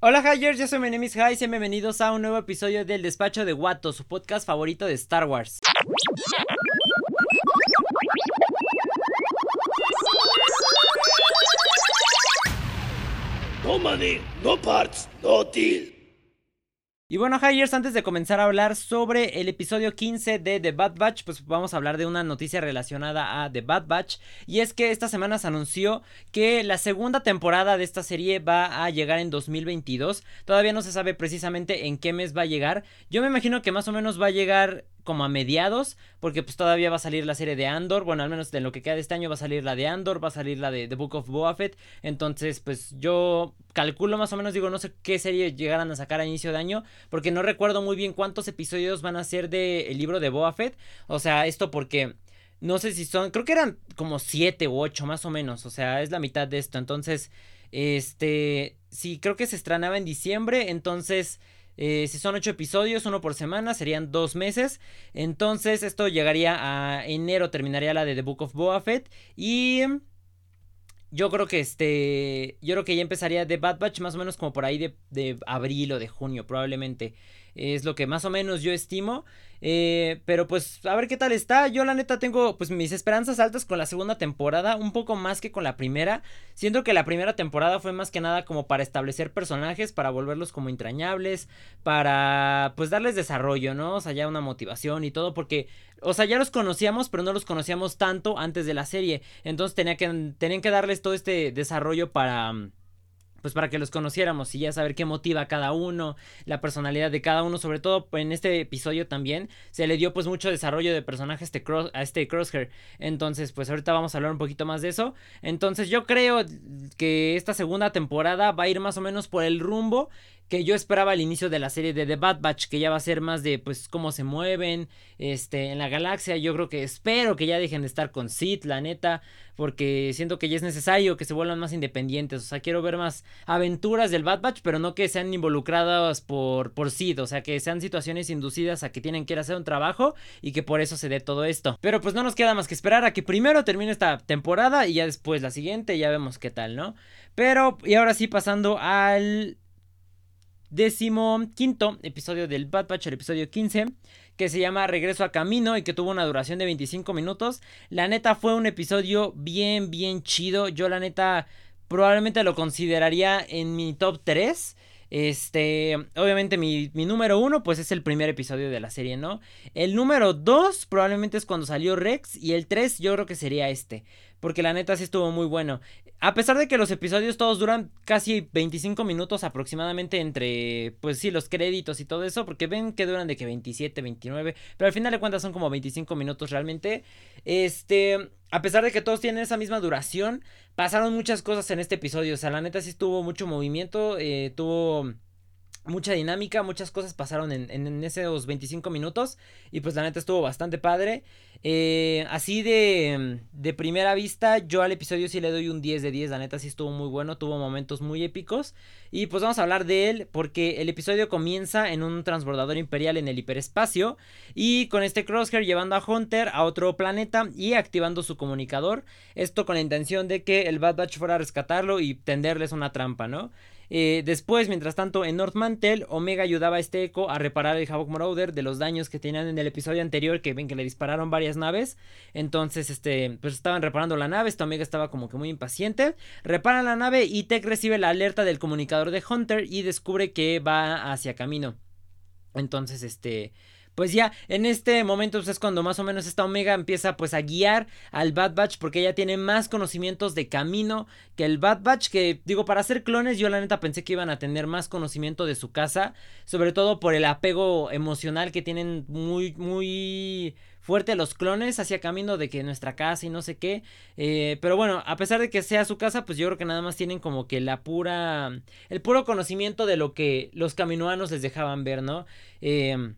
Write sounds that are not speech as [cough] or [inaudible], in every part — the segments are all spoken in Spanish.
Hola Hyers, yo soy mi name is High, sean bienvenidos a un nuevo episodio del Despacho de Watto, su podcast favorito de Star Wars. No money, no parts, no deal. Y bueno, Hyers, antes de comenzar a hablar sobre el episodio 15 de The Bad Batch, pues vamos a hablar de una noticia relacionada a The Bad Batch. Y es que esta semana se anunció que la segunda temporada de esta serie va a llegar en 2022. Todavía no se sabe precisamente en qué mes va a llegar. Yo me imagino que más o menos va a llegar como a mediados, porque pues todavía va a salir la serie de Andor, bueno, al menos de lo que queda de este año va a salir la de Andor, va a salir la de The Book of Boba entonces pues yo calculo más o menos, digo, no sé qué serie llegarán a sacar a inicio de año, porque no recuerdo muy bien cuántos episodios van a ser del el libro de Boba Fett, o sea, esto porque... No sé si son, creo que eran como siete u ocho más o menos, o sea, es la mitad de esto, entonces, este, sí, creo que se estrenaba en diciembre, entonces eh, si son ocho episodios, uno por semana, serían dos meses. Entonces esto llegaría a enero, terminaría la de The Book of Boba Fett. Y yo creo que este, yo creo que ya empezaría The Bad Batch más o menos como por ahí de abril o de junio probablemente. Es lo que más o menos yo estimo. Eh, pero pues a ver qué tal está. Yo la neta tengo pues mis esperanzas altas con la segunda temporada. Un poco más que con la primera. Siento que la primera temporada fue más que nada como para establecer personajes. Para volverlos como entrañables. Para pues darles desarrollo, ¿no? O sea, ya una motivación y todo. Porque, o sea, ya los conocíamos. Pero no los conocíamos tanto antes de la serie. Entonces tenía que, tenían que darles todo este desarrollo para pues para que los conociéramos y ya saber qué motiva a cada uno, la personalidad de cada uno, sobre todo en este episodio también se le dio pues mucho desarrollo de personaje a este, cross, a este Crosshair, entonces pues ahorita vamos a hablar un poquito más de eso, entonces yo creo que esta segunda temporada va a ir más o menos por el rumbo que yo esperaba al inicio de la serie de The Bad Batch, que ya va a ser más de pues cómo se mueven este en la galaxia. Yo creo que espero que ya dejen de estar con Sid, la neta, porque siento que ya es necesario que se vuelvan más independientes. O sea, quiero ver más aventuras del Bad Batch, pero no que sean involucradas por por Sid, o sea, que sean situaciones inducidas a que tienen que ir a hacer un trabajo y que por eso se dé todo esto. Pero pues no nos queda más que esperar a que primero termine esta temporada y ya después la siguiente ya vemos qué tal, ¿no? Pero y ahora sí pasando al décimo quinto episodio del Bad Batch, el episodio 15, que se llama Regreso a Camino y que tuvo una duración de 25 minutos. La neta fue un episodio bien, bien chido. Yo la neta probablemente lo consideraría en mi top 3. Este, obviamente mi, mi, número uno pues es el primer episodio de la serie, ¿no? El número dos probablemente es cuando salió Rex y el 3 yo creo que sería este porque la neta sí estuvo muy bueno. A pesar de que los episodios todos duran casi 25 minutos aproximadamente entre, pues sí, los créditos y todo eso, porque ven que duran de que 27, 29, pero al final de cuentas son como 25 minutos realmente. Este, a pesar de que todos tienen esa misma duración, pasaron muchas cosas en este episodio, o sea, la neta sí estuvo mucho movimiento, eh, tuvo mucha dinámica, muchas cosas pasaron en, en, esos 25 minutos y pues la neta estuvo bastante padre. Eh, así de, de primera vista, yo al episodio sí le doy un 10 de 10, la neta sí estuvo muy bueno, tuvo momentos muy épicos y pues vamos a hablar de él porque el episodio comienza en un transbordador imperial en el hiperespacio y con este crosshair llevando a Hunter a otro planeta y activando su comunicador, esto con la intención de que el Bad Batch fuera a rescatarlo y tenderles una trampa, ¿no? Eh, después, mientras tanto, en North Mantle, Omega ayudaba a este Echo a reparar el Havoc Marauder de los daños que tenían en el episodio anterior, que ven que le dispararon varias naves. Entonces, este, pues estaban reparando la nave. Esta Omega estaba como que muy impaciente. Reparan la nave y Tech recibe la alerta del comunicador de Hunter y descubre que va hacia camino. Entonces, este pues ya en este momento pues, es cuando más o menos esta Omega empieza pues a guiar al Bad Batch porque ella tiene más conocimientos de camino que el Bad Batch que digo para hacer clones yo la neta pensé que iban a tener más conocimiento de su casa sobre todo por el apego emocional que tienen muy muy fuerte los clones hacia camino de que nuestra casa y no sé qué. Eh, pero bueno, a pesar de que sea su casa, pues yo creo que nada más tienen como que la pura. el puro conocimiento de lo que los caminoanos les dejaban ver, ¿no? Eh,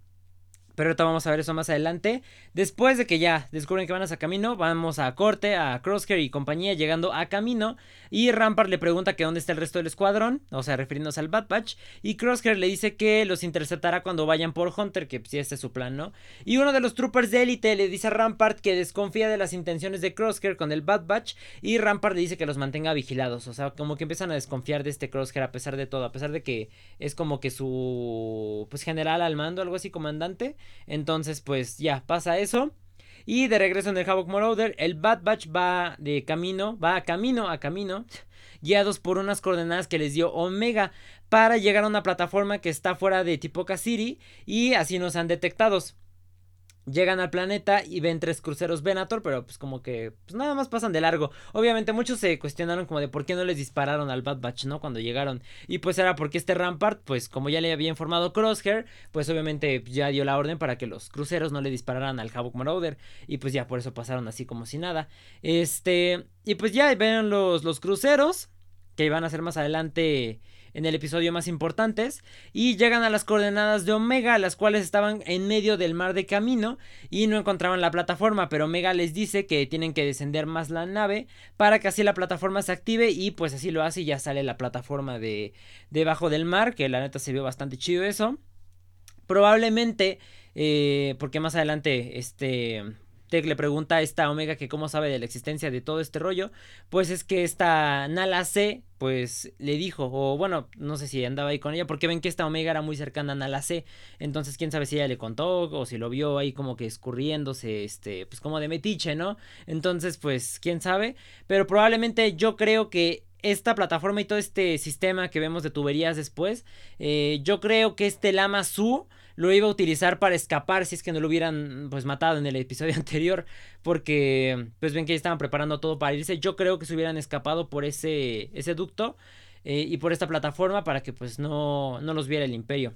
Pero ahorita vamos a ver eso más adelante. Después de que ya descubren que van a camino, vamos a corte, a Crosshair y compañía llegando a camino. Y Rampart le pregunta que dónde está el resto del escuadrón, o sea, refiriéndose al Bad Batch. Y Crosshair le dice que los interceptará cuando vayan por Hunter, que si este es su plan, ¿no? Y uno de los troopers de élite le dice a Rampart que desconfía de las intenciones de Crosshair con el Bad Batch. Y Rampart le dice que los mantenga vigilados. O sea, como que empiezan a desconfiar de este Crosshair a pesar de todo. A pesar de que es como que su pues general al mando, algo así, comandante. Entonces, pues ya pasa eso. Y de regreso en el Havoc Marauder, el Bad Batch va de camino, va a camino, a camino, guiados por unas coordenadas que les dio Omega para llegar a una plataforma que está fuera de Tipoca City y así nos han detectados. Llegan al planeta y ven tres cruceros Venator, pero pues como que pues nada más pasan de largo. Obviamente muchos se cuestionaron como de por qué no les dispararon al Bad Batch, ¿no? Cuando llegaron. Y pues era porque este Rampart, pues como ya le había informado Crosshair, pues obviamente ya dio la orden para que los cruceros no le dispararan al Havoc Marauder. Y pues ya por eso pasaron así como si nada. Este, y pues ya ven los, los cruceros, que van a ser más adelante en el episodio más importantes y llegan a las coordenadas de Omega, las cuales estaban en medio del mar de camino y no encontraban la plataforma, pero Omega les dice que tienen que descender más la nave para que así la plataforma se active y pues así lo hace y ya sale la plataforma de debajo del mar, que la neta se vio bastante chido eso. Probablemente, eh, porque más adelante este Tech le pregunta a esta Omega que cómo sabe de la existencia de todo este rollo, pues es que esta Nala C, pues le dijo, o bueno, no sé si andaba ahí con ella, porque ven que esta Omega era muy cercana a Nala C, entonces quién sabe si ella le contó o si lo vio ahí como que escurriéndose, este, pues como de metiche, ¿no? Entonces, pues quién sabe, pero probablemente yo creo que esta plataforma y todo este sistema que vemos de tuberías después, eh, yo creo que este Lama Su lo iba a utilizar para escapar si es que no lo hubieran pues matado en el episodio [laughs] anterior porque pues ven que estaban preparando todo para irse. Yo creo que se hubieran escapado por ese ese ducto eh, y por esta plataforma para que pues no no los viera el imperio.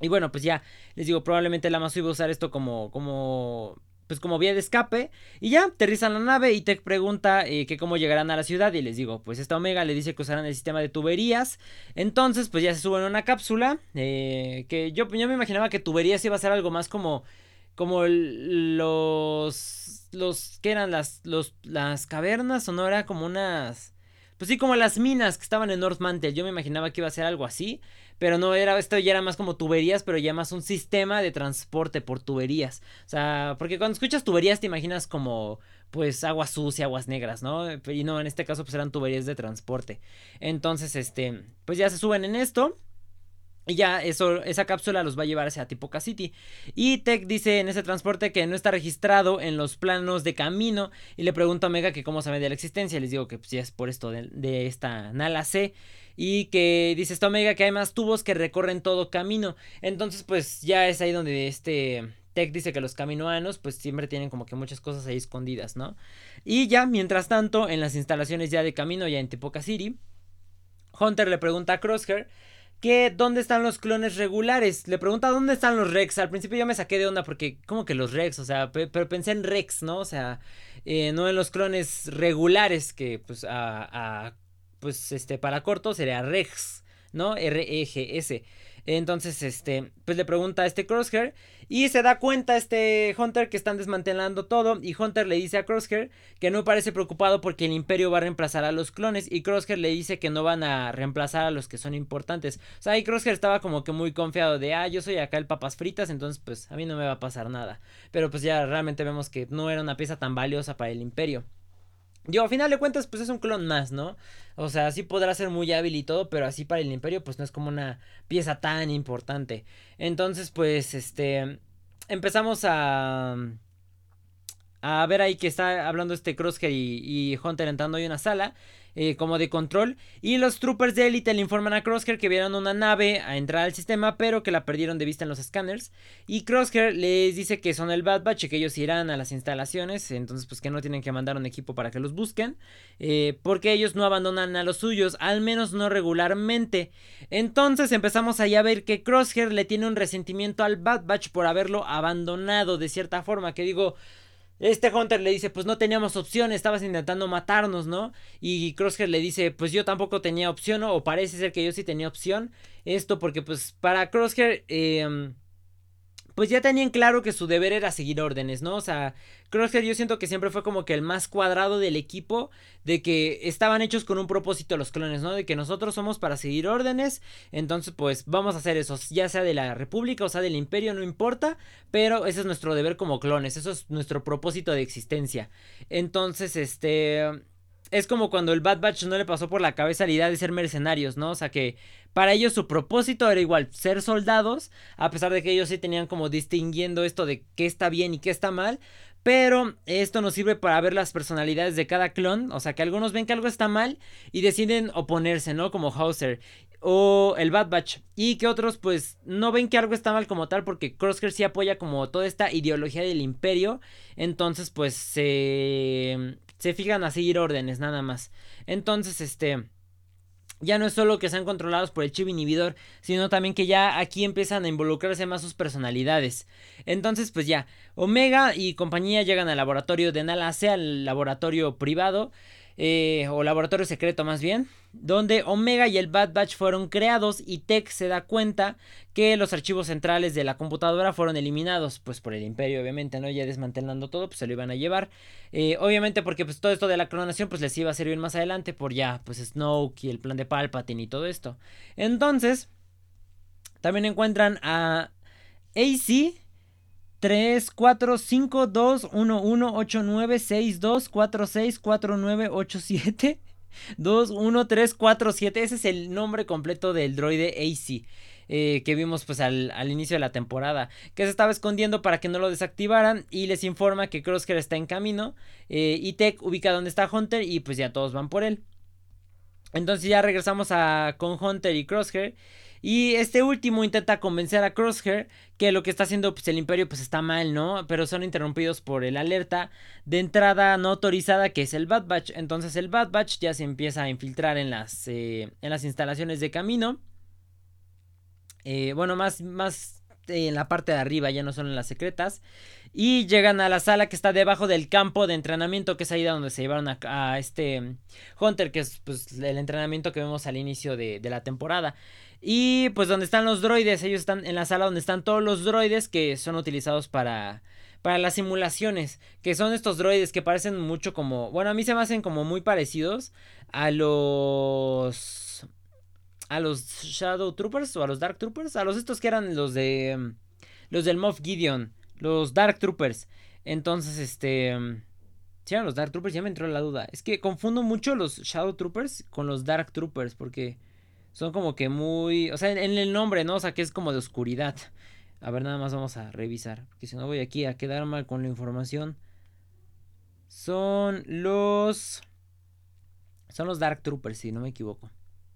Y bueno pues ya les digo probablemente la más iba a usar esto como como pues como vía de escape y ya aterrizan la nave y Tech pregunta eh, que cómo llegarán a la ciudad y les digo pues esta Omega le dice que usarán el sistema de tuberías. Entonces pues ya se suben a una cápsula eh, que yo, yo me imaginaba que tuberías iba a ser algo más como como los los que eran las los las cavernas o no era como unas pues sí como las minas que estaban en North Mantle yo me imaginaba que iba a ser algo así pero no era, esto ya era más como tuberías, pero ya más un sistema de transporte por tuberías. O sea, porque cuando escuchas tuberías te imaginas como, pues, agua sucia, aguas negras, ¿no? Y no, en este caso, pues eran tuberías de transporte. Entonces, este, pues ya se suben en esto. Y ya eso, esa cápsula los va a llevar hacia Tipoca City. Y Tech dice en ese transporte que no está registrado en los planos de camino. Y le pregunta a Omega que cómo sabe de la existencia. Les digo que pues, ya es por esto de, de esta Nala C y que dice esta Omega que hay más tubos que recorren todo camino. Entonces, pues ya es ahí donde este Tech dice que los caminoanos pues siempre tienen como que muchas cosas ahí escondidas, ¿no? Y ya, mientras tanto, en las instalaciones ya de camino, ya en Tipoca City, Hunter le pregunta a Crosshair que dónde están los clones regulares. Le pregunta dónde están los Rex. Al principio yo me saqué de onda porque, como que los Rex? O sea, pero pensé en Rex, ¿no? O sea, eh, no en los clones regulares que pues a, a pues este, para corto sería Rex, ¿no? R-E-G-S. Entonces, este, pues le pregunta a este Crosshair y se da cuenta este Hunter que están desmantelando todo y Hunter le dice a Crosshair que no parece preocupado porque el imperio va a reemplazar a los clones y Crosshair le dice que no van a reemplazar a los que son importantes. O sea, ahí Crosshair estaba como que muy confiado de, ah, yo soy acá el papas fritas, entonces pues a mí no me va a pasar nada. Pero pues ya realmente vemos que no era una pieza tan valiosa para el imperio. Yo, a final de cuentas, pues es un clon más, ¿no? O sea, sí podrá ser muy hábil y todo, pero así para el imperio, pues no es como una pieza tan importante. Entonces, pues, este, empezamos a... A ver ahí que está hablando este Crosshair y, y Hunter entrando en una sala. Eh, como de control. Y los troopers de élite le informan a Crosshair que vieron una nave a entrar al sistema, pero que la perdieron de vista en los escáneres. Y Crosshair les dice que son el Bad Batch que ellos irán a las instalaciones. Entonces, pues que no tienen que mandar un equipo para que los busquen. Eh, porque ellos no abandonan a los suyos, al menos no regularmente. Entonces empezamos ahí a ver que Crosshair le tiene un resentimiento al Bad Batch por haberlo abandonado de cierta forma. Que digo. Este Hunter le dice, pues no teníamos opción, estabas intentando matarnos, ¿no? Y Crosshair le dice, pues yo tampoco tenía opción, o parece ser que yo sí tenía opción. Esto porque pues para Crosshair, em, pues ya tenían claro que su deber era seguir órdenes, ¿no? O sea, Crosshair yo siento que siempre fue como que el más cuadrado del equipo, de que estaban hechos con un propósito los clones, ¿no? De que nosotros somos para seguir órdenes, entonces pues vamos a hacer eso, ya sea de la República o sea del Imperio, no importa, pero ese es nuestro deber como clones, eso es nuestro propósito de existencia. Entonces, este es como cuando el Bad Batch no le pasó por la cabeza la idea de ser mercenarios, ¿no? O sea que para ellos su propósito era igual ser soldados, a pesar de que ellos sí tenían como distinguiendo esto de qué está bien y qué está mal. Pero esto nos sirve para ver las personalidades de cada clon. O sea que algunos ven que algo está mal y deciden oponerse, ¿no? Como Hauser o el Bad Batch. Y que otros pues no ven que algo está mal como tal porque Crosshair sí apoya como toda esta ideología del imperio. Entonces pues se se fijan a seguir órdenes nada más. Entonces, este... Ya no es solo que sean controlados por el chip inhibidor, sino también que ya aquí empiezan a involucrarse más sus personalidades. Entonces, pues ya, Omega y compañía llegan al laboratorio de Nala sea al laboratorio privado, eh, o laboratorio secreto más bien, donde Omega y el Bad Batch fueron creados y Tech se da cuenta que los archivos centrales de la computadora fueron eliminados, pues por el imperio obviamente, ¿no? Ya desmantelando todo, pues se lo iban a llevar. Eh, obviamente porque pues todo esto de la clonación pues les iba a servir más adelante por ya pues Snoke y el plan de Palpatine y todo esto. Entonces, también encuentran a AC 3, 4, 5, 2, 1, 1, 8, 9, 6, 2, 4, 6, 4, 9, 8, 7, 2, 1, 3, 4, 7. Ese es el nombre completo del droide AC. Eh, que vimos pues al, al, inicio de la temporada, que se estaba escondiendo para que no lo desactivaran y les informa que Crosshair está en camino eh, y Tech ubica donde está Hunter y pues ya todos van por él. Entonces ya regresamos a con Hunter y Crosshair y este último intenta convencer a Crosshair que lo que está haciendo pues, el imperio pues está mal, ¿no? Pero son interrumpidos por el alerta de entrada no autorizada que es el Bad Batch. Entonces el Bad Batch ya se empieza a infiltrar en las, eh, en las instalaciones de camino. Eh, bueno, más, más en la parte de arriba, ya no son en las secretas. Y llegan a la sala que está debajo del campo de entrenamiento, que es ahí donde se llevaron a, este Hunter, que es pues, el entrenamiento que vemos al inicio de la temporada. Y pues donde están los droides, ellos están en la sala donde están todos los droides que son utilizados para para las simulaciones, que son estos droides que parecen mucho como, bueno, a mí se me hacen como muy parecidos a los a los Shadow Troopers o a los Dark Troopers, a los estos que eran los de los del Moff Gideon, los Dark Troopers. Entonces, este si eran los Dark Troopers, ya me entró la duda. Es que confundo mucho los Shadow Troopers con los Dark Troopers porque son como que muy. O sea, en, el nombre, ¿no? O sea, que es como de oscuridad. A ver, nada más vamos a revisar. Porque si no voy aquí a quedar mal con la información. Son los. Son los Dark Troopers, si no me equivoco.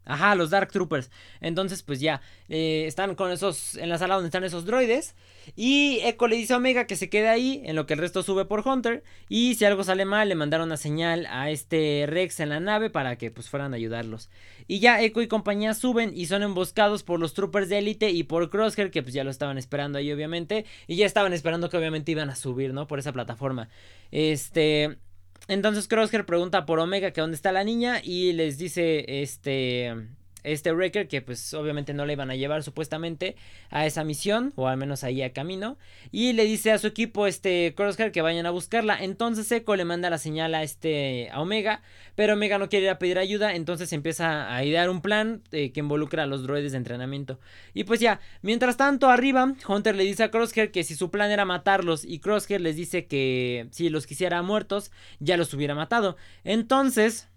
Ajá, los Dark Troopers. Entonces, pues ya, eh, están con esos, en la sala donde están esos droides. Y Echo le dice a Omega que se quede ahí, en lo que el resto sube por Hunter. Y si algo sale mal, le mandaron una señal a este Rex en la nave para que pues fueran a ayudarlos. Y ya Echo y compañía suben y son emboscados por los troopers de élite y por Crosshair, que pues ya lo estaban esperando ahí obviamente. Y ya estaban esperando que obviamente iban a subir, ¿no? Por esa plataforma. Este... Entonces Crosshair pregunta por Omega que dónde está la niña y les dice este este Wrecker que pues obviamente no le iban a llevar supuestamente a esa misión o al menos ahí a camino y le dice a su equipo este Crosshair que vayan a buscarla. Entonces Echo le manda la señal a este a Omega pero Omega no quiere ir a pedir ayuda entonces empieza a idear un plan eh, que involucra a los droides de entrenamiento. Y pues ya mientras tanto arriba Hunter le dice a Crosshair que si su plan era matarlos y Crosshair les dice que si los quisiera muertos ya los hubiera matado. Entonces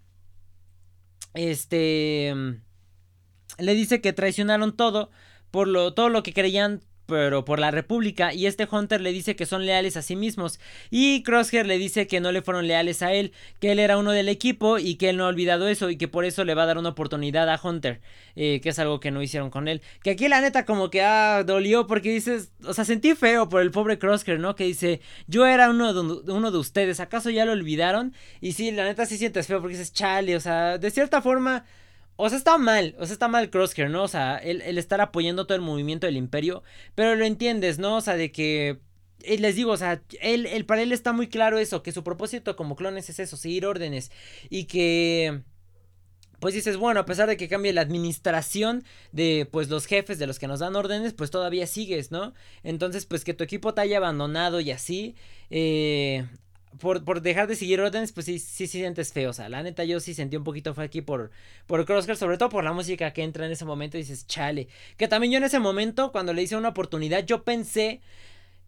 este le dice que traicionaron todo por lo todo lo que creían pero por la República y este Hunter le dice que son leales a sí mismos y Crosshair le dice que no le fueron leales a él, que él era uno del equipo y que él no ha olvidado eso y que por eso le va a dar una oportunidad a Hunter, eh, que es algo que no hicieron con él. Que aquí la neta como que ah, dolió porque dices, o sea, sentí feo por el pobre Crosshair, ¿no? Que dice, yo era uno de, uno de ustedes, ¿acaso ya lo olvidaron? Y sí, la neta sí sientes feo porque dices, chale, o sea, de cierta forma... O sea, está mal, o sea, está mal Crosshair, ¿no? O sea, el, estar apoyando todo el movimiento del imperio, pero lo entiendes, ¿no? O sea, de que eh, les digo, o sea, él, el, para él está muy claro eso, que su propósito como clones es eso, seguir órdenes y que pues dices, bueno, a pesar de que cambie la administración de pues los jefes de los que nos dan órdenes, pues todavía sigues, ¿no? Entonces, pues que tu equipo te haya abandonado y así, eh, por, por, dejar de seguir órdenes, pues sí, sí, sí sientes feo. O sea, la neta, yo sí sentí un poquito fue aquí por, por Crosshair, sobre todo por la música que entra en ese momento. Y dices, chale. Que también yo en ese momento, cuando le hice una oportunidad, yo pensé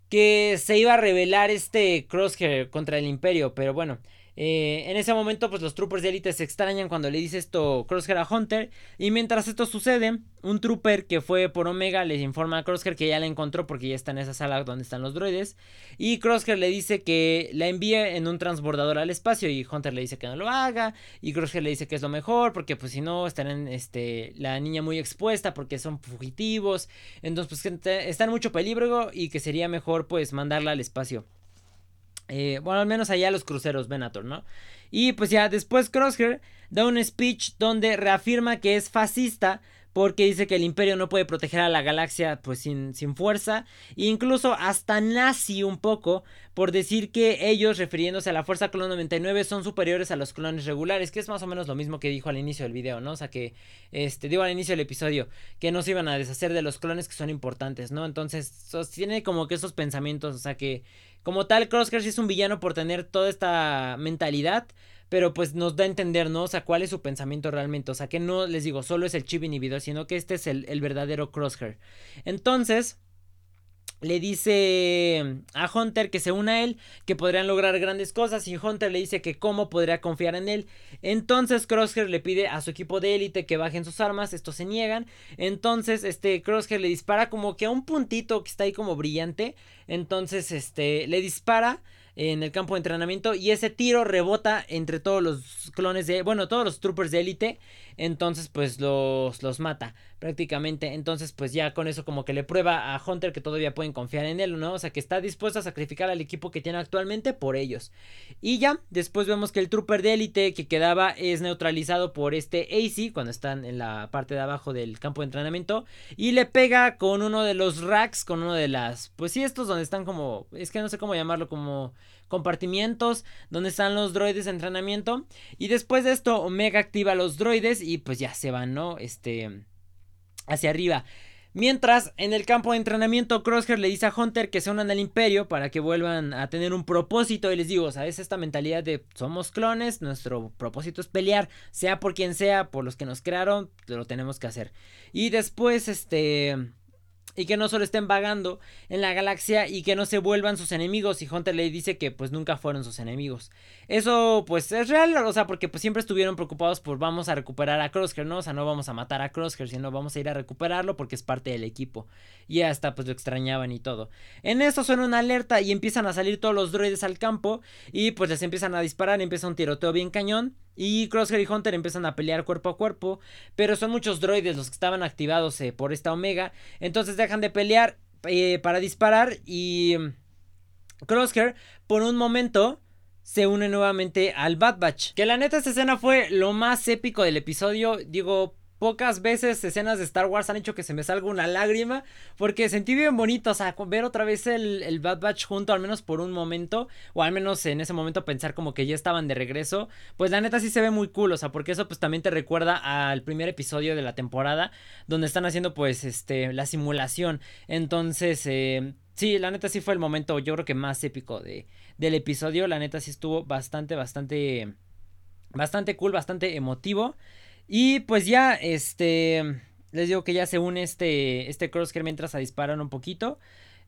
que se iba a revelar este Crosshair contra el Imperio. Pero bueno, eh, en ese momento, pues los troopers de élite se extrañan cuando le dice esto Crosshair a Hunter. Y mientras esto sucede, un trooper que fue por Omega les informa a Crosshair que ya la encontró porque ya está en esa sala donde están los droides. Y Crosshair le dice que la envíe en un transbordador al espacio. Y Hunter le dice que no lo haga. Y Crosshair le dice que es lo mejor porque pues si no estarán este, la niña muy expuesta porque son fugitivos. Entonces pues está en mucho peligro y que sería mejor pues mandarla al espacio. Eh, bueno, al menos allá los cruceros Venator, ¿no? Y pues ya después Crosshair da un speech donde reafirma que es fascista porque dice que el imperio no puede proteger a la galaxia pues sin, sin fuerza, e incluso hasta nazi un poco por decir que ellos, refiriéndose a la Fuerza Clon 99, son superiores a los clones regulares, que es más o menos lo mismo que dijo al inicio del video, ¿no? O sea que, este, digo al inicio del episodio, que no se iban a deshacer de los clones que son importantes, ¿no? Entonces, tiene como que esos pensamientos, o sea que como tal, Crosshair sí es un villano por tener toda esta mentalidad. Pero pues nos da a entender, ¿no? O sea, cuál es su pensamiento realmente. O sea, que no les digo, solo es el chip inhibidor, sino que este es el, el verdadero Crosshair. Entonces, le dice a Hunter que se una a él, que podrían lograr grandes cosas y Hunter le dice que cómo podría confiar en él. Entonces Crosshair le pide a su equipo de élite que bajen sus armas, estos se niegan. Entonces este Crosshair le dispara como que a un puntito que está ahí como brillante. Entonces este le dispara en el campo de entrenamiento y ese tiro rebota entre todos los clones de, bueno, todos los troopers de élite, entonces pues los, los mata prácticamente, entonces pues ya con eso como que le prueba a Hunter que todavía pueden confiar en él, ¿no? O sea que está dispuesto a sacrificar al equipo que tiene actualmente por ellos. Y ya, después vemos que el trooper de élite que quedaba es neutralizado por este AC cuando están en la parte de abajo del campo de entrenamiento y le pega con uno de los racks, con uno de las, pues sí, estos donde están como, es que no sé cómo llamarlo, como compartimientos donde están los droides de entrenamiento. Y después de esto, Omega activa los droides y pues ya se van, ¿no? Este, hacia arriba. Mientras, en el campo de entrenamiento, Crosshair le dice a Hunter que se unan al imperio para que vuelvan a tener un propósito. Y les digo, ¿sabes? Esta mentalidad de somos clones, nuestro propósito es pelear, sea por quien sea, por los que nos crearon, lo tenemos que hacer. Y después, este y que no solo estén vagando en la galaxia y que no se vuelvan sus enemigos y Hunter le dice que pues nunca fueron sus enemigos. Eso pues es real, o sea, porque pues siempre estuvieron preocupados por vamos a recuperar a Crosshair, ¿no? O sea, no vamos a matar a Crosshair, sino vamos a ir a recuperarlo porque es parte del equipo. Y hasta pues lo extrañaban y todo. En eso suena una alerta y empiezan a salir todos los droides al campo y pues les empiezan a disparar, empieza un tiroteo bien cañón. Y Crosshair y Hunter empiezan a pelear cuerpo a cuerpo. Pero son muchos droides los que estaban activados eh, por esta Omega. Entonces dejan de pelear eh, para disparar. Y mm, Crosshair, por un momento, se une nuevamente al Bad Batch. Que la neta, esta escena fue lo más épico del episodio. Digo, Pocas veces escenas de Star Wars han hecho que se me salga una lágrima. Porque sentí bien bonito. O sea, ver otra vez el, Bad Batch junto, al menos por un momento. O al menos en ese momento pensar como que ya estaban de regreso. Pues la neta sí se ve muy cool. O sea, porque eso pues también te recuerda al primer episodio de la temporada. Donde están haciendo pues este la simulación. Entonces, eh, sí, la neta sí fue el momento. Yo creo que más épico de, del episodio. La neta sí estuvo bastante, bastante. Bastante cool, bastante emotivo. Y pues ya, este, les digo que ya se une este, este Crosshair mientras a disparan un poquito.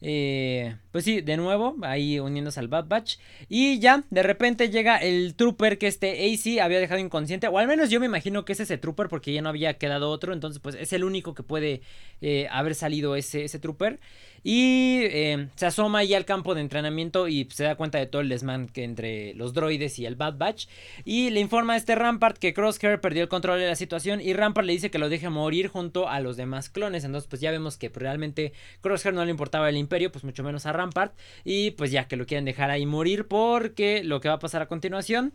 Eh, pues sí, de nuevo, ahí uniéndose al Bad Batch. Y ya, de repente llega el trooper que este AC había dejado inconsciente. O al menos yo me imagino que es ese trooper porque ya no había quedado otro. Entonces, pues es el único que puede eh, haber salido ese, ese trooper. Y eh, se asoma ahí al campo de entrenamiento y se da cuenta de todo el desmán que entre los droides y el Bad Batch. Y le informa a este Rampart que Crosshair perdió el control de la situación. Y Rampart le dice que lo deje morir junto a los demás clones. Entonces, pues ya vemos que realmente Crosshair no le importaba el imperio, pues mucho menos a Rampart. Y pues ya que lo quieren dejar ahí morir porque lo que va a pasar a continuación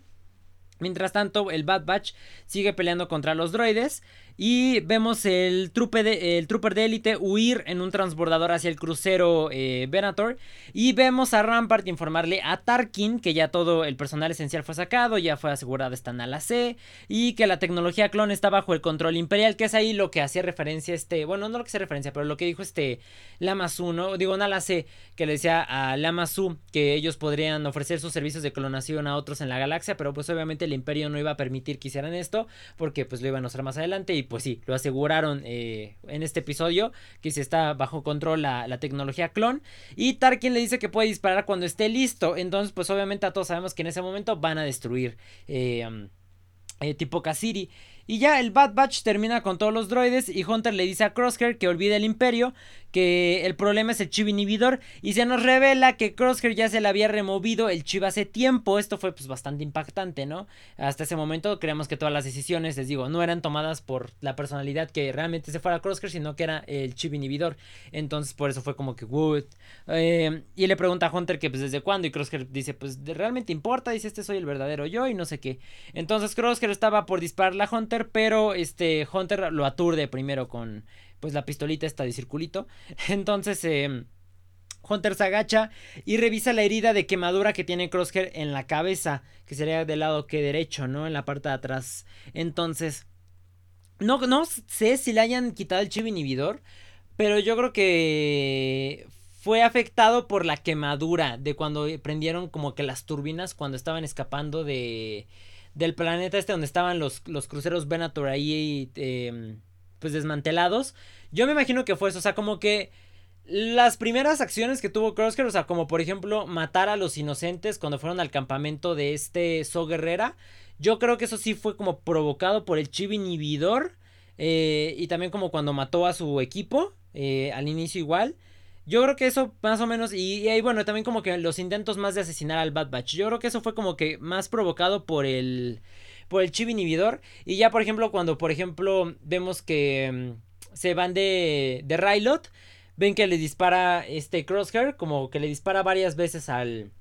Mientras tanto, el Bad Batch sigue peleando contra los droides. Y vemos el, trupe de, el trooper de élite huir en un transbordador hacia el crucero eh, Venator. Y vemos a Rampart informarle a Tarkin que ya todo el personal esencial fue sacado, ya fue asegurada esta Nala C. Y que la tecnología clon está bajo el control imperial, que es ahí lo que hacía referencia este. Bueno, no lo que hace referencia, pero lo que dijo este Lamasu, ¿no? Digo, Nala C, que le decía a Lamasu que ellos podrían ofrecer sus servicios de clonación a otros en la galaxia, pero pues obviamente el imperio no iba a permitir que hicieran esto, porque pues lo iban a usar más adelante. Y pues sí, lo aseguraron eh, en este episodio, que se está bajo control la, tecnología clon. Y Tarkin le dice que puede disparar cuando esté listo. Entonces, pues obviamente a todos sabemos que en ese momento van a destruir eh, eh, tipo Cassiri. Y ya el Bad Batch termina con todos los droides y Hunter le dice a Crosshair que olvide el imperio, que el problema es el chip inhibidor y se nos revela que Crosshair ya se le había removido el chip hace tiempo. Esto fue pues bastante impactante, ¿no? Hasta ese momento creemos que todas las decisiones, les digo, no eran tomadas por la personalidad que realmente se fuera Crosshair, sino que era el chip inhibidor. Entonces por eso fue como que good. Eh, y le pregunta a Hunter que pues desde cuándo y Crosshair dice pues realmente importa, dice este soy el verdadero yo y no sé qué. Entonces Crosshair estaba por dispararle a Hunter pero este Hunter lo aturde primero con pues la pistolita esta de circulito. [laughs] Entonces em, Hunter se agacha y revisa la herida de quemadura que tiene Crosshair en la cabeza, que sería del lado que derecho, ¿no? En la parte de atrás. Entonces, no, no sé si le hayan quitado el chip inhibidor, pero yo creo que fue afectado por la quemadura de cuando prendieron como que las turbinas cuando estaban escapando de del planeta este donde estaban los, los cruceros Venator ahí em, pues desmantelados. Yo me imagino que fue eso, o sea, como que las primeras acciones que tuvo Crosshair, o sea, como por ejemplo matar a los inocentes cuando fueron al campamento de este So Guerrera, yo creo que eso sí fue como provocado por el chip inhibidor eh, y también como cuando mató a su equipo eh, al inicio igual. Yo creo que eso más o menos, y, ahí bueno, también como que los intentos más de asesinar al Bad Batch. Yo creo que eso fue como que más provocado por el, por el chip inhibidor. Y ya, por ejemplo, cuando, por ejemplo, vemos que mm, se van de, de Rylot, ven que le dispara este Crosshair, como que le dispara varias veces al,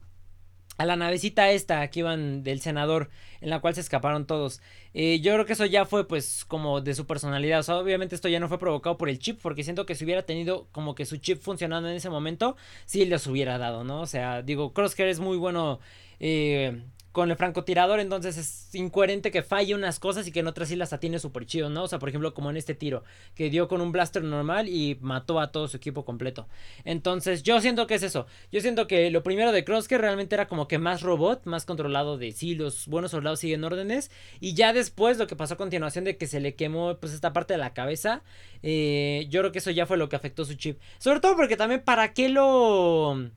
a la navecita esta que iban del senador en la cual se escaparon todos. Eh, yo creo que eso ya fue pues como de su personalidad. O sea, obviamente esto ya no fue provocado por el chip porque siento que si hubiera tenido como que su chip funcionando en ese momento, sí les hubiera dado, ¿no? O sea, digo, Crosshair es muy bueno eh, con el francotirador, entonces es incoherente que falle unas cosas y que en otras sí las atiene súper chido, ¿no? O sea, por ejemplo, como en este tiro, que dio con un blaster normal y mató a todo su equipo completo. Entonces, yo siento que es eso. Yo siento que lo primero de Crosshair realmente era como que más robot, más controlado de sí, los buenos soldados siguen órdenes. Y ya después, lo que pasó a continuación de que se le quemó, pues, esta parte de la cabeza, eh, yo creo que eso ya fue lo que afectó su chip. Sobre todo porque también, ¿para qué lo.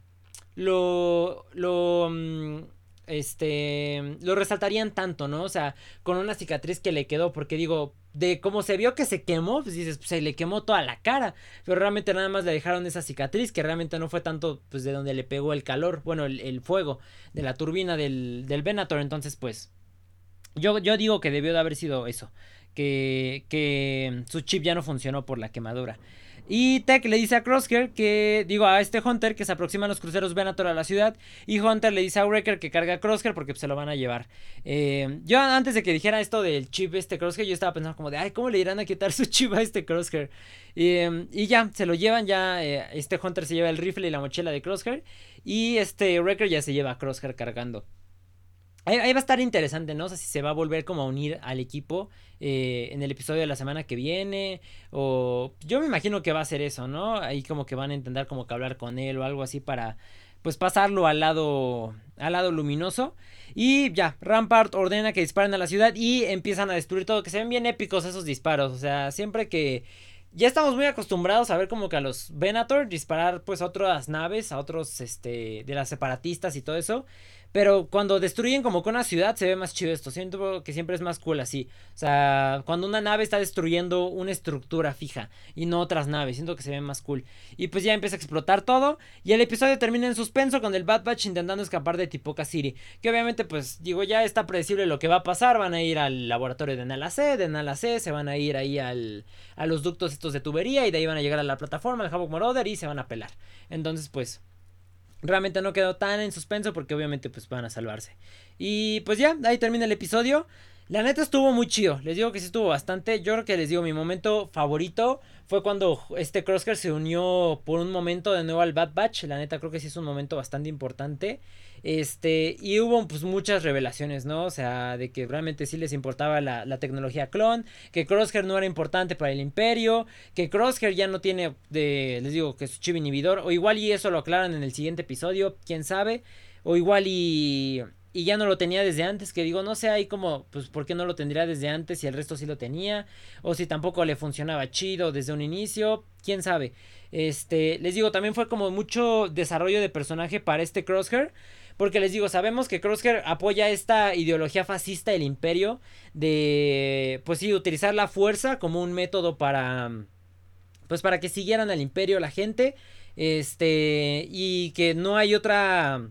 Lo. Lo. Este, lo resaltarían tanto, ¿no? O sea, con una cicatriz que le quedó, porque digo, de cómo se vio que se quemó, pues dices, pues se le quemó toda la cara, pero realmente nada más le dejaron esa cicatriz, que realmente no fue tanto, pues de donde le pegó el calor, bueno, el, fuego de la turbina del, del Venator, entonces, pues, yo, yo digo que debió de haber sido eso, que, que su chip ya no funcionó por la quemadura. Y Tech le dice a Crosshair que, digo, a este Hunter que se aproximan los cruceros Venator a la ciudad. Y Hunter le dice a Wrecker que carga a Crosshair porque se lo van a llevar. Eh, yo antes de que dijera esto del chip este Crosshair, yo estaba pensando como de, ay, ¿cómo le irán a quitar [laughs] su chip a este Crosshair? y ya, se lo llevan, ya eh, este Hunter se lleva el rifle y la mochila de Crosshair. Y este Wrecker ya se lleva a Crosshair cargando. Ahí, va a estar interesante, ¿no? O sea, si se va a volver como a unir al equipo eh, en el episodio de la semana que viene. O yo me imagino que va a ser eso, ¿no? Ahí como que van a intentar como que hablar con él o algo así para pues pasarlo al lado al lado luminoso y ya Rampart ordena que disparen a la ciudad y empiezan a destruir todo que se ven bien épicos esos disparos o sea siempre que ya estamos muy acostumbrados a ver como que a los Venator disparar pues a otras naves a otros este de las separatistas y todo eso pero cuando destruyen como que una ciudad se ve más chido esto. Siento que siempre es más cool así. O sea, cuando una nave está destruyendo una estructura fija y no otras naves. Siento que se ve más cool. Y pues ya empieza a explotar todo. Y el episodio termina en suspenso con el Bad Batch intentando escapar de Tipoca City. Que obviamente pues digo ya está predecible lo que va a pasar. Van a ir al laboratorio de Nala C. De Nala C se van a ir ahí al, a los ductos estos de tubería. Y de ahí van a llegar a la plataforma de Havoc Moroder y se van a pelar. Entonces pues realmente no quedó tan en suspenso porque obviamente pues van a salvarse. Y pues ya, ahí termina el episodio. La neta estuvo muy chido. Les digo que sí estuvo bastante. Yo creo que les digo, mi momento favorito fue cuando este Crosshair se unió por un momento de nuevo al Bad Batch. La neta creo que sí es un momento bastante importante. Este, y hubo pues muchas revelaciones, ¿no? O sea, de que realmente sí les importaba la, la tecnología clon, que Crosshair no era importante para el imperio, que Crosshair ya no tiene de, les digo, que su chip inhibidor, o igual y eso lo aclaran en el siguiente episodio, quién sabe, o igual y y ya no lo tenía desde antes, que digo, no sé ahí como, pues, ¿por qué no lo tendría desde antes si el resto sí lo tenía? O si tampoco le funcionaba chido desde un inicio, quién sabe. Este, les digo, también fue como mucho desarrollo de personaje para este Crosshair. Porque les digo, sabemos que Crosshair apoya esta ideología fascista del imperio de, pues sí, utilizar la fuerza como un método para, pues para que siguieran al imperio la gente. Este, y que no hay otra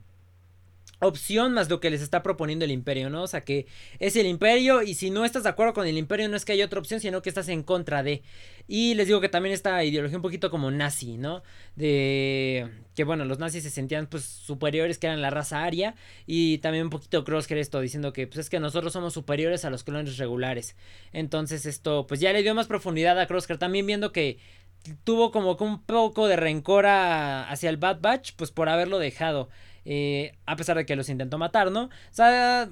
opción más lo que les está proponiendo el imperio, ¿no? O sea que es el imperio y si no estás de acuerdo con el imperio no es que haya otra opción, sino que estás en contra de. Y les digo que también esta ideología un poquito como nazi, ¿no? De que bueno, los nazis se sentían pues superiores que eran la raza aria y también un poquito Crosshair esto diciendo que pues es que nosotros somos superiores a los clones regulares. Entonces esto pues ya le dio más profundidad a Crosshair también viendo que tuvo como un poco de rencor hacia el Bad Batch pues por haberlo dejado. Eh, a pesar de que los intentó matar, ¿no? O sea,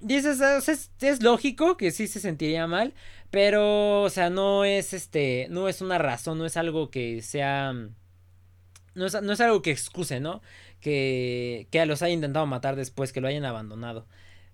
dices, es, es, lógico que sí se sentiría mal, pero, o sea, no es este, no es una razón, no es algo que sea, no es, no es algo que excuse, ¿no? Que, que los haya intentado matar después, que lo hayan abandonado.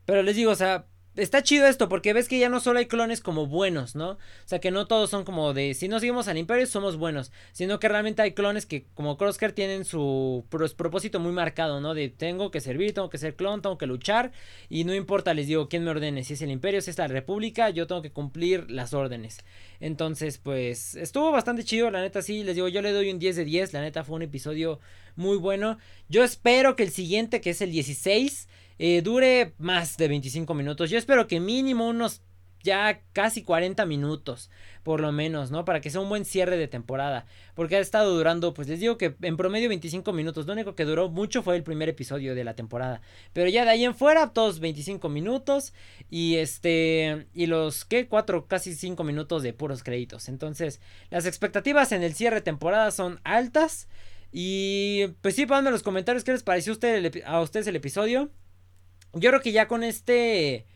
Pero les digo, o sea, está chido esto porque ves que ya no solo hay clones como buenos, ¿no? O sea, que no todos son como de si no seguimos al imperio somos buenos, sino que realmente hay clones que como Crosshair tienen su propósito muy marcado, ¿no? De tengo que servir, tengo que ser clon, tengo que luchar y no importa, les digo, quién me ordene, si es el imperio, si es la república, yo tengo que cumplir las órdenes. Entonces, pues estuvo bastante chido, la neta sí, les digo, yo le doy un 10 de 10, la neta fue un episodio muy bueno. Yo espero que el siguiente, que es el 16, eh, dure más de 25 minutos. Yo espero que mínimo unos ya casi 40 minutos, por lo menos, ¿no? Para que sea un buen cierre de temporada. Porque ha estado durando, pues les digo que en promedio 25 minutos. Lo único que duró mucho fue el primer episodio de la temporada. Pero ya de ahí en fuera, todos 25 minutos. Y este, y los, ¿qué? 4, casi 5 minutos de puros créditos. Entonces, las expectativas en el cierre de temporada son altas. Y pues sí, pónganme en los comentarios qué les pareció a ustedes el episodio. Yo creo que ya con este...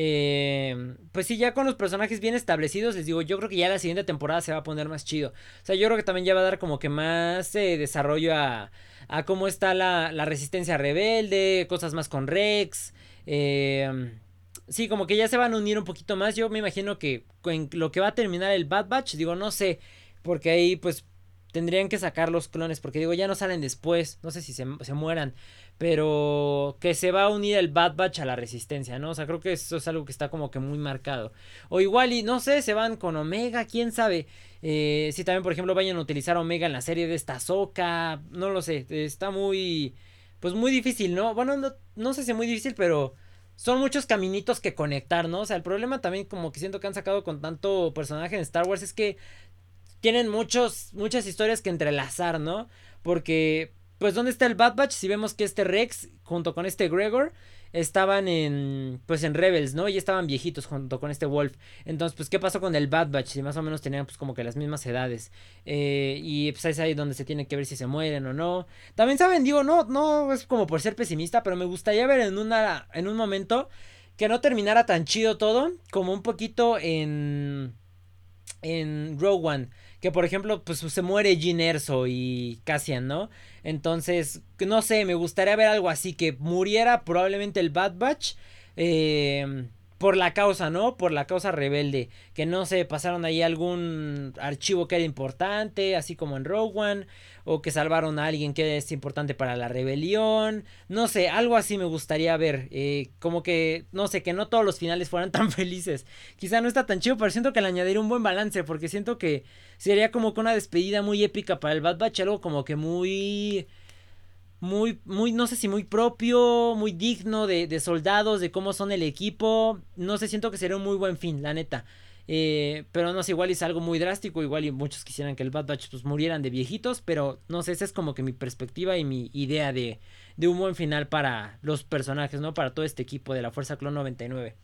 Eh, pues sí, ya con los personajes bien establecidos, les digo, yo creo que ya la siguiente temporada se va a poner más chido. O sea, yo creo que también ya va a dar como que más eh, desarrollo a, a cómo está la, la, resistencia rebelde, cosas más con Rex. Eh, sí, como que ya se van a unir un poquito más. Yo me imagino que con lo que va a terminar el Bad Batch, digo, no sé, porque ahí pues tendrían que sacar los clones, porque digo, ya no salen después, no sé si se, se mueran. Pero que se va a unir el Bad Batch a la resistencia, ¿no? O sea, creo que eso es algo que está como que muy marcado. O igual, y no sé, se van con Omega, quién sabe. Eh, si también, por ejemplo, vayan a utilizar Omega en la serie de esta Soca. No lo sé. Está muy. Pues muy difícil, ¿no? Bueno, no, no sé si muy difícil, pero son muchos caminitos que conectar, ¿no? O sea, el problema también como que siento que han sacado con tanto personaje en Star Wars es que tienen muchos, muchas historias que entrelazar, ¿no? Porque pues ¿dónde está el Bad Batch? Si vemos que este Rex junto con este Gregor estaban en pues en Rebels, ¿no? Y estaban viejitos junto con este Wolf. Entonces, pues ¿qué pasó con el Bad Batch? Si más o menos tenían pues como que las mismas edades. Eh, y pues es ahí donde se tiene que ver si se mueren o no. También saben, digo, no no es como por ser pesimista, pero me gustaría ver en una en un momento que no terminara tan chido todo como un poquito en en Rogue One que por ejemplo, pues se muere Jin Erso y Cassian, ¿no? Entonces, no sé, me gustaría ver algo así, que muriera probablemente el Bad Batch. Eh, por la causa, ¿no? Por la causa rebelde. Que no se pasaron ahí algún archivo que era importante, así como en Rogue One. O que salvaron a alguien que es importante para la rebelión. No sé, algo así me gustaría ver. Eh, como que, no sé, que no todos los finales fueran [laughs] tan felices. Quizá no está tan chido, pero siento que le añadiría un buen balance. Porque siento que sería como que una despedida muy épica para el Bad Batch. Algo como que muy muy, muy, no sé si muy propio, muy digno de, de, soldados, de cómo son el equipo. No sé, siento que sería un muy buen fin, la neta. Eh, pero no sé, igual es algo muy drástico, igual y muchos quisieran que el Bad Batch pues murieran de viejitos, pero no sé, esa es como que mi perspectiva y mi idea de, de un buen final para los personajes, ¿no? Para todo este equipo de la Fuerza Clon 99.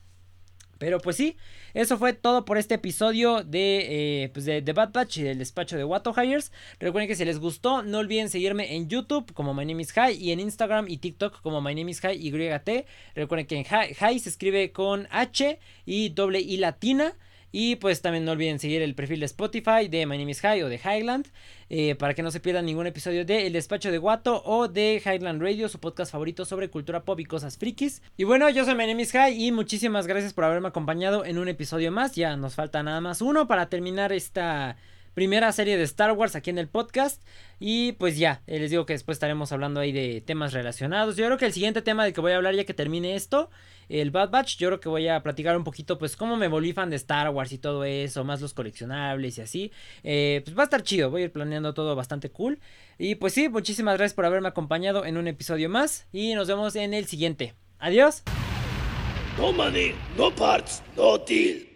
Pero pues sí, eso fue todo por este episodio de, eh, pues de, Bad Batch y del despacho de Watto Hires. Recuerden que si les gustó, no olviden seguirme en YouTube como My Name is High y en Instagram y TikTok como My Name is High YT. Recuerden que en High se escribe con H y doble I latina. Y pues también no olviden seguir el perfil de Spotify de My Name is High o de Highland. Eh, para que no se pierdan ningún episodio de El Despacho de Guato o de Highland Radio, su podcast favorito sobre cultura pop y cosas frikis. Y bueno, yo soy My Name is High y muchísimas gracias por haberme acompañado en un episodio más. Ya nos falta nada más uno para terminar esta primera serie de Star Wars aquí en el podcast. Y pues ya, eh, les digo que después estaremos hablando ahí de temas relacionados. Yo creo que el siguiente tema de que voy a hablar ya que termine esto, el Bad Batch, yo creo que voy a platicar un poquito pues cómo me volví fan de Star Wars y todo eso, más los coleccionables y así. Eh, pues va a estar chido, voy a ir planeando todo bastante cool. Y pues sí, muchísimas gracias por haberme acompañado en un episodio más y nos vemos en el siguiente. Adiós. No money, no parts, no deal.